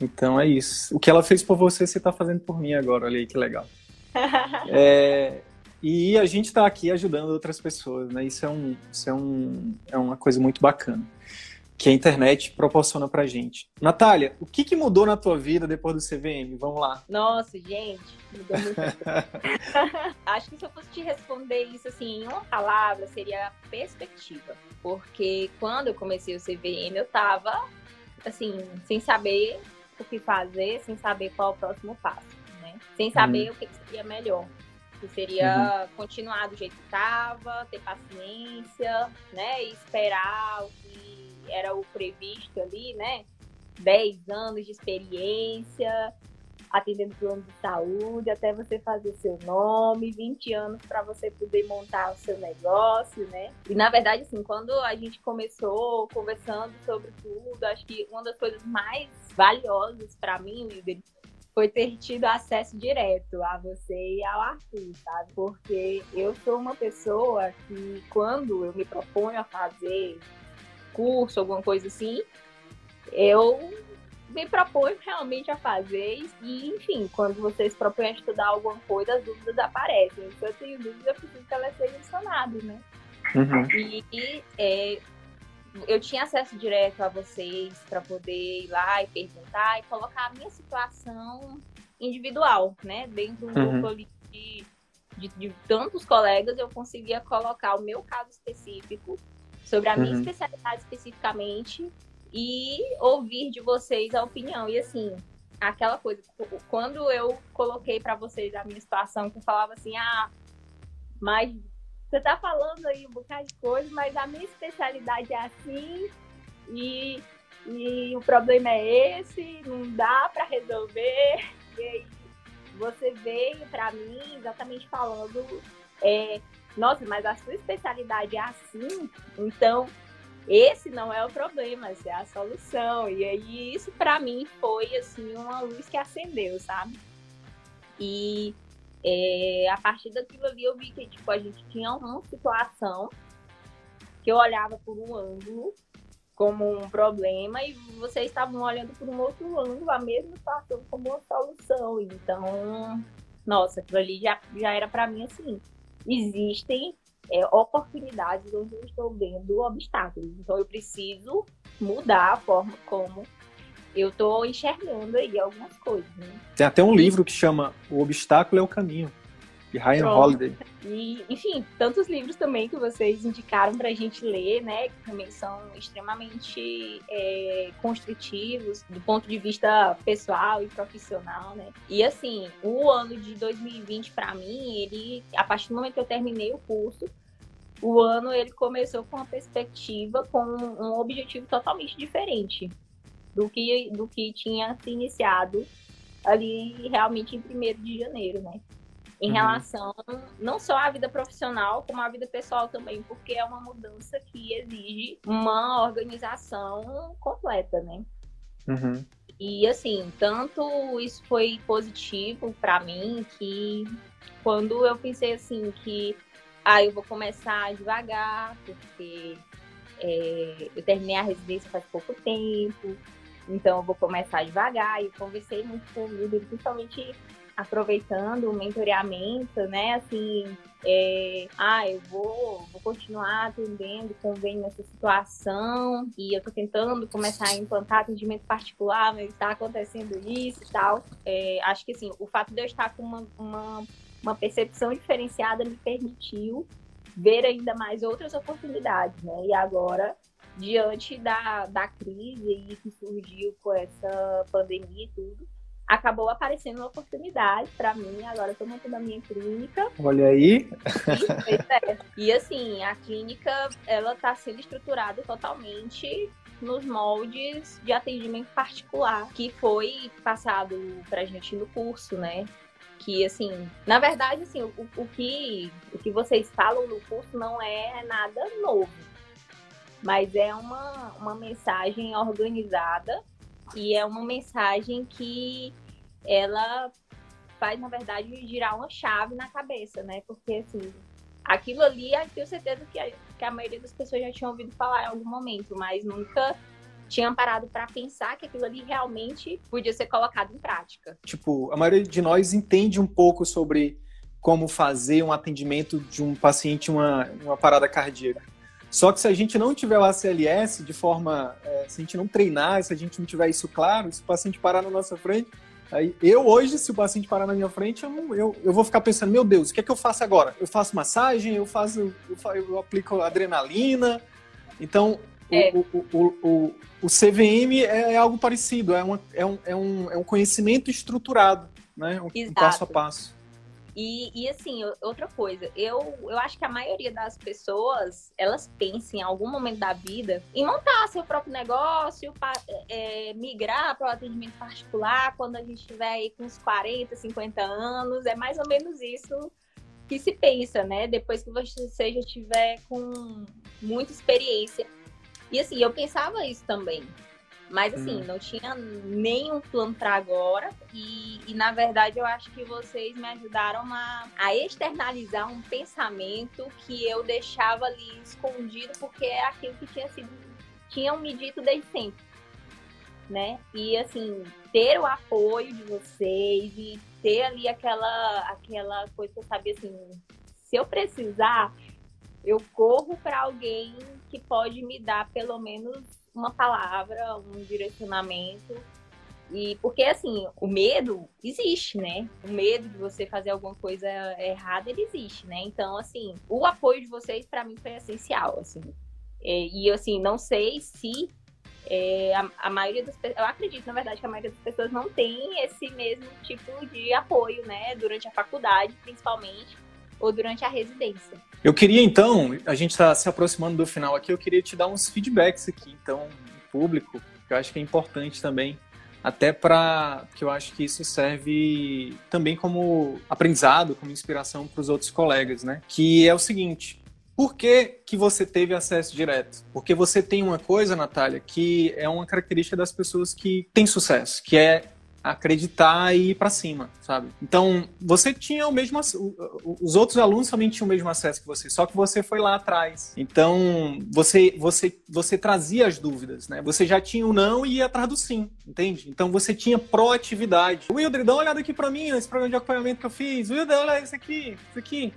então é isso. O que ela fez por você, você está fazendo por mim agora. Olha aí que legal. [laughs] é, e a gente está aqui ajudando outras pessoas, né? Isso é, um, isso é, um, é uma coisa muito bacana que a internet proporciona pra gente. Natália, o que, que mudou na tua vida depois do CVM? Vamos lá. Nossa, gente, mudou muito. [laughs] [laughs] Acho que se eu fosse te responder isso assim em uma palavra, seria perspectiva. Porque quando eu comecei o CVM, eu tava assim, sem saber o que fazer, sem saber qual é o próximo passo, né? Sem saber uhum. o que seria melhor. Que seria uhum. continuar do jeito que estava, ter paciência, né? E esperar o que era o previsto ali, né? 10 anos de experiência, atendendo plano de saúde, até você fazer seu nome, 20 anos para você poder montar o seu negócio, né? E na verdade, assim, quando a gente começou conversando sobre tudo, acho que uma das coisas mais valiosas para mim, Wilber, foi ter tido acesso direto a você e ao Arthur, sabe? Porque eu sou uma pessoa que, quando eu me proponho a fazer curso, alguma coisa assim, eu me proponho realmente a fazer e, enfim, quando vocês propõem a estudar alguma coisa, as dúvidas aparecem. Se eu tenho dúvidas, eu preciso que elas sejam sanadas, né? Uhum. E é, eu tinha acesso direto a vocês para poder ir lá e perguntar e colocar a minha situação individual, né? Dentro do uhum. grupo de, de, de, tantos colegas, eu conseguia colocar o meu caso específico sobre a minha uhum. especialidade especificamente e ouvir de vocês a opinião. E assim, aquela coisa, quando eu coloquei para vocês a minha situação, que eu falava assim, ah, mas você tá falando aí um bocado de coisa, mas a minha especialidade é assim e, e o problema é esse, não dá para resolver. E aí você veio para mim exatamente falando, é, nossa, mas a sua especialidade é assim, então esse não é o problema, essa é a solução. E aí isso para mim foi assim uma luz que acendeu, sabe? E é, a partir daquilo ali eu vi que tipo, a gente tinha uma situação que eu olhava por um ângulo como um problema e vocês estavam olhando por um outro ângulo a mesma situação como uma solução. Então, nossa, aquilo ali já, já era para mim assim. Existem é, oportunidades onde eu estou vendo obstáculos. Então eu preciso mudar a forma como eu estou enxergando aí algumas coisas. Né? Tem até um livro que chama O Obstáculo é o Caminho, de Ryan Pronto. Holiday. E, enfim, tantos livros também que vocês indicaram para a gente ler, né? Que também são extremamente é, construtivos do ponto de vista pessoal e profissional, né? E assim, o ano de 2020 para mim, ele, a partir do momento que eu terminei o curso, o ano ele começou com uma perspectiva, com um objetivo totalmente diferente do que, do que tinha se iniciado ali realmente em 1 de janeiro, né? Em uhum. relação não só à vida profissional, como à vida pessoal também, porque é uma mudança que exige uma organização completa, né? Uhum. E assim, tanto isso foi positivo para mim que quando eu pensei assim que ah, eu vou começar devagar, porque é, eu terminei a residência faz pouco tempo, então eu vou começar devagar. E conversei muito com o Wilder, principalmente aproveitando o mentoreamento, né? Assim, é, ah, eu vou, vou continuar atendendo convênio nessa situação e eu tô tentando começar a implantar atendimento particular, mas está acontecendo isso e tal. É, acho que assim, o fato de eu estar com uma, uma, uma percepção diferenciada me permitiu ver ainda mais outras oportunidades, né? E agora diante da, da crise que surgiu com essa pandemia e tudo, acabou aparecendo uma oportunidade para mim. Agora estou montando a minha clínica. Olha aí. E, é. e assim, a clínica ela está sendo estruturada totalmente nos moldes de atendimento particular que foi passado pra gente no curso, né? Que, assim, na verdade, assim, o, o, que, o que vocês falam no curso não é nada novo, mas é uma, uma mensagem organizada e é uma mensagem que ela faz, na verdade, girar uma chave na cabeça, né? Porque, assim, aquilo ali, eu tenho certeza que a, que a maioria das pessoas já tinham ouvido falar em algum momento, mas nunca tinham parado para pensar que aquilo ali realmente podia ser colocado em prática. Tipo, a maioria de nós entende um pouco sobre como fazer um atendimento de um paciente uma, uma parada cardíaca. Só que se a gente não tiver o ACLS de forma, é, se a gente não treinar, se a gente não tiver isso claro, se o paciente parar na nossa frente, aí eu hoje, se o paciente parar na minha frente, eu, não, eu, eu vou ficar pensando, meu Deus, o que é que eu faço agora? Eu faço massagem, eu faço, eu, eu aplico adrenalina. Então, é. o, o, o, o, o, CVM é, é algo parecido, é, uma, é, um, é, um, é um conhecimento estruturado, né? Um, um passo a passo. E, e assim, outra coisa, eu, eu acho que a maioria das pessoas, elas pensam em algum momento da vida em montar seu próprio negócio, pra, é, migrar para o atendimento particular quando a gente estiver aí com uns 40, 50 anos. É mais ou menos isso que se pensa, né? Depois que você já tiver com muita experiência. E assim, eu pensava isso também. Mas assim, hum. não tinha nenhum plano para agora. E, e, na verdade eu acho que vocês me ajudaram a, a externalizar um pensamento que eu deixava ali escondido, porque é aquilo que tinha sido, tinham me dito desde sempre. Né? E assim, ter o apoio de vocês e ter ali aquela, aquela coisa que eu sabia assim, se eu precisar, eu corro para alguém que pode me dar pelo menos uma palavra, um direcionamento. E porque assim, o medo existe, né? O medo de você fazer alguma coisa errada, ele existe, né? Então, assim, o apoio de vocês para mim foi essencial, assim. E, e assim, não sei se é, a, a, maioria das pessoas, eu acredito, na verdade, que a maioria das pessoas não tem esse mesmo tipo de apoio, né? Durante a faculdade, principalmente, ou durante a residência. Eu queria então, a gente está se aproximando do final aqui, eu queria te dar uns feedbacks aqui, então, público, que eu acho que é importante também, até para que eu acho que isso serve também como aprendizado, como inspiração para os outros colegas, né? Que é o seguinte: por que, que você teve acesso direto? Porque você tem uma coisa, Natália, que é uma característica das pessoas que têm sucesso, que é acreditar e ir para cima, sabe? Então, você tinha o mesmo os outros alunos também tinham o mesmo acesso que você, só que você foi lá atrás. Então, você você você trazia as dúvidas, né? Você já tinha o não e ia atrás do sim, entende? Então, você tinha proatividade. Wilder, dá uma olhada aqui para mim, nesse programa de acompanhamento que eu fiz. Wilder, olha isso aqui, isso aqui.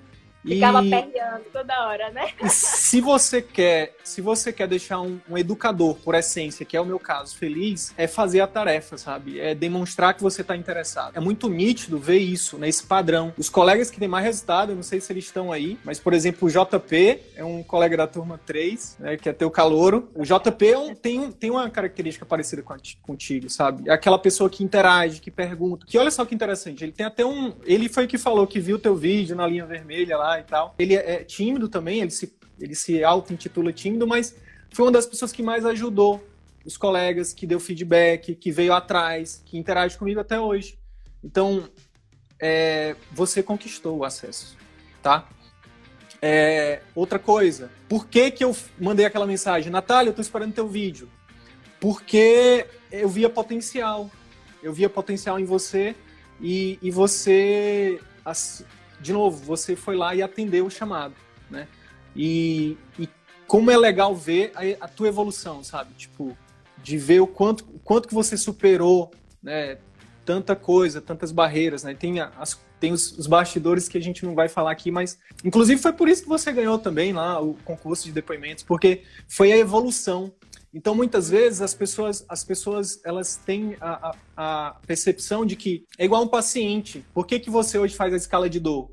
Ficava e... perreando toda hora, né? se você quer, se você quer deixar um, um, educador, por essência, que é o meu caso, feliz, é fazer a tarefa, sabe? É demonstrar que você está interessado. É muito nítido ver isso, né? Esse padrão. Os colegas que têm mais resultado, eu não sei se eles estão aí, mas, por exemplo, o JP é um colega da turma 3, né? Que é teu calouro. O JP é um, tem, um, tem uma característica parecida com a, contigo, sabe? É aquela pessoa que interage, que pergunta. Que olha só que interessante, ele tem até um. Ele foi que falou que viu teu vídeo na linha vermelha lá e tal. Ele é tímido também, ele se, ele se auto-intitula tímido, mas foi uma das pessoas que mais ajudou os colegas, que deu feedback, que veio atrás, que interage comigo até hoje. Então, é, você conquistou o acesso, tá? É, outra coisa, por que, que eu mandei aquela mensagem? Natália, eu tô esperando teu vídeo. Porque eu via potencial. Eu via potencial em você e, e você de novo, você foi lá e atendeu o chamado, né? E, e como é legal ver a, a, tua evolução, sabe? Tipo, de ver o quanto, o quanto que você superou, né? Tanta coisa, tantas barreiras, né? Tem, as, tem os, os, bastidores que a gente não vai falar aqui, mas inclusive foi por isso que você ganhou também lá o concurso de depoimentos, porque foi a evolução. Então, muitas vezes as pessoas, as pessoas elas têm a, a, a percepção de que é igual um paciente. Por que, que você hoje faz a escala de dor?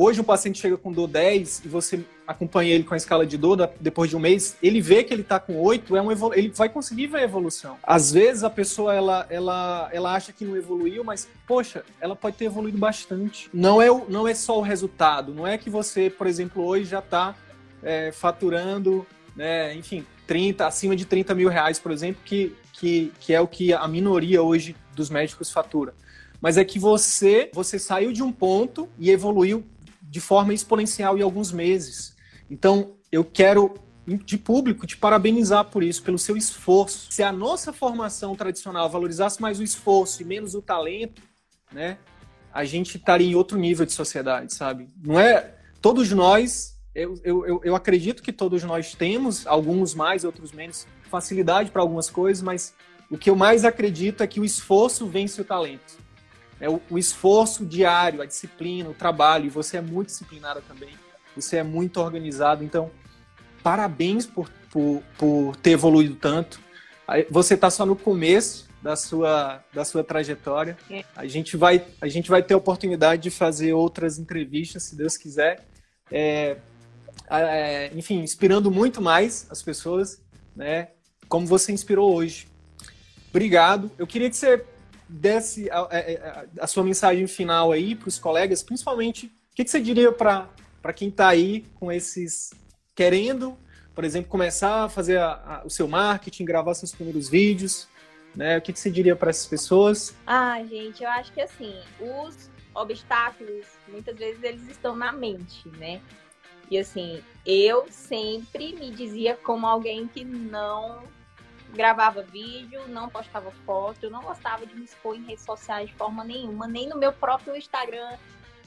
Hoje um paciente chega com dor 10 e você acompanha ele com a escala de dor depois de um mês, ele vê que ele está com 8, é um ele vai conseguir ver a evolução. Às vezes a pessoa ela, ela, ela acha que não evoluiu, mas poxa, ela pode ter evoluído bastante. Não é, o, não é só o resultado, não é que você, por exemplo, hoje já está é, faturando né, enfim, 30, acima de 30 mil reais, por exemplo, que, que, que é o que a minoria hoje dos médicos fatura. Mas é que você, você saiu de um ponto e evoluiu de forma exponencial em alguns meses. Então, eu quero de público te parabenizar por isso, pelo seu esforço. Se a nossa formação tradicional valorizasse mais o esforço e menos o talento, né, a gente estaria em outro nível de sociedade, sabe? Não é todos nós, eu, eu, eu acredito que todos nós temos, alguns mais, outros menos, facilidade para algumas coisas, mas o que eu mais acredito é que o esforço vence o talento. É o, o esforço diário, a disciplina, o trabalho, e você é muito disciplinada também, você é muito organizado, então parabéns por, por, por ter evoluído tanto. Você está só no começo da sua, da sua trajetória. É. A gente, vai, a gente vai ter a oportunidade de fazer outras entrevistas, se Deus quiser. É, é, enfim, inspirando muito mais as pessoas, né? Como você inspirou hoje. Obrigado. Eu queria que você desse a, a, a sua mensagem final aí para os colegas, principalmente, o que, que você diria para quem está aí com esses querendo, por exemplo, começar a fazer a, o seu marketing, gravar seus primeiros vídeos, né? O que, que você diria para essas pessoas? Ah, gente, eu acho que assim, os obstáculos, muitas vezes eles estão na mente, né? E assim, eu sempre me dizia como alguém que não gravava vídeo, não postava foto, eu não gostava de me expor em redes sociais de forma nenhuma, nem no meu próprio Instagram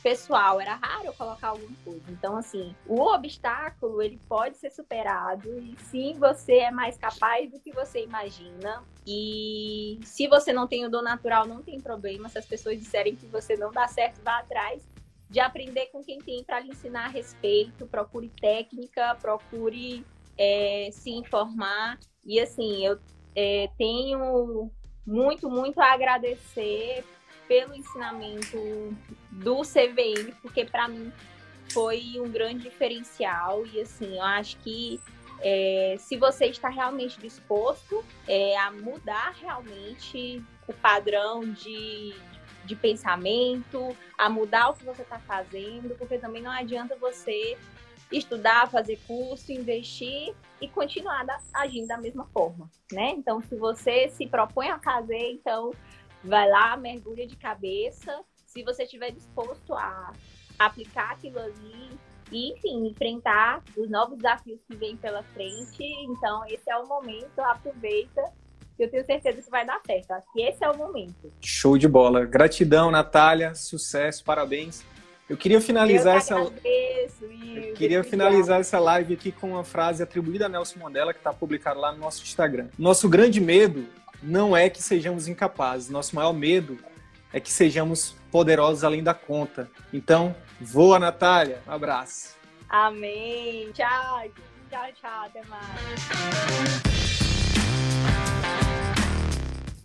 pessoal, era raro eu colocar alguma coisa. Então, assim, o obstáculo, ele pode ser superado e sim, você é mais capaz do que você imagina. E se você não tem o dom natural, não tem problema. Se as pessoas disserem que você não dá certo, vá atrás de aprender com quem tem para lhe ensinar a respeito. Procure técnica, procure é, se informar. E assim, eu é, tenho muito, muito a agradecer pelo ensinamento do CVM, porque para mim foi um grande diferencial. E assim, eu acho que é, se você está realmente disposto é, a mudar realmente o padrão de, de pensamento, a mudar o que você está fazendo, porque também não adianta você estudar, fazer curso, investir e continuar agindo da mesma forma, né? Então, se você se propõe a fazer, então vai lá, mergulha de cabeça. Se você estiver disposto a aplicar aquilo ali e, enfim, enfrentar os novos desafios que vêm pela frente, então esse é o momento, aproveita. Eu tenho certeza que vai dar certo. Acho que esse é o momento. Show de bola. Gratidão, Natália. Sucesso, parabéns. Eu queria finalizar eu essa. Agradeço, eu queria finalizar essa live aqui com uma frase atribuída a Nelson Mandela, que está publicada lá no nosso Instagram. Nosso grande medo não é que sejamos incapazes. Nosso maior medo é que sejamos poderosos além da conta. Então, voa, Natália. Um abraço. Amém. Tchau. Tchau, tchau. Até mais.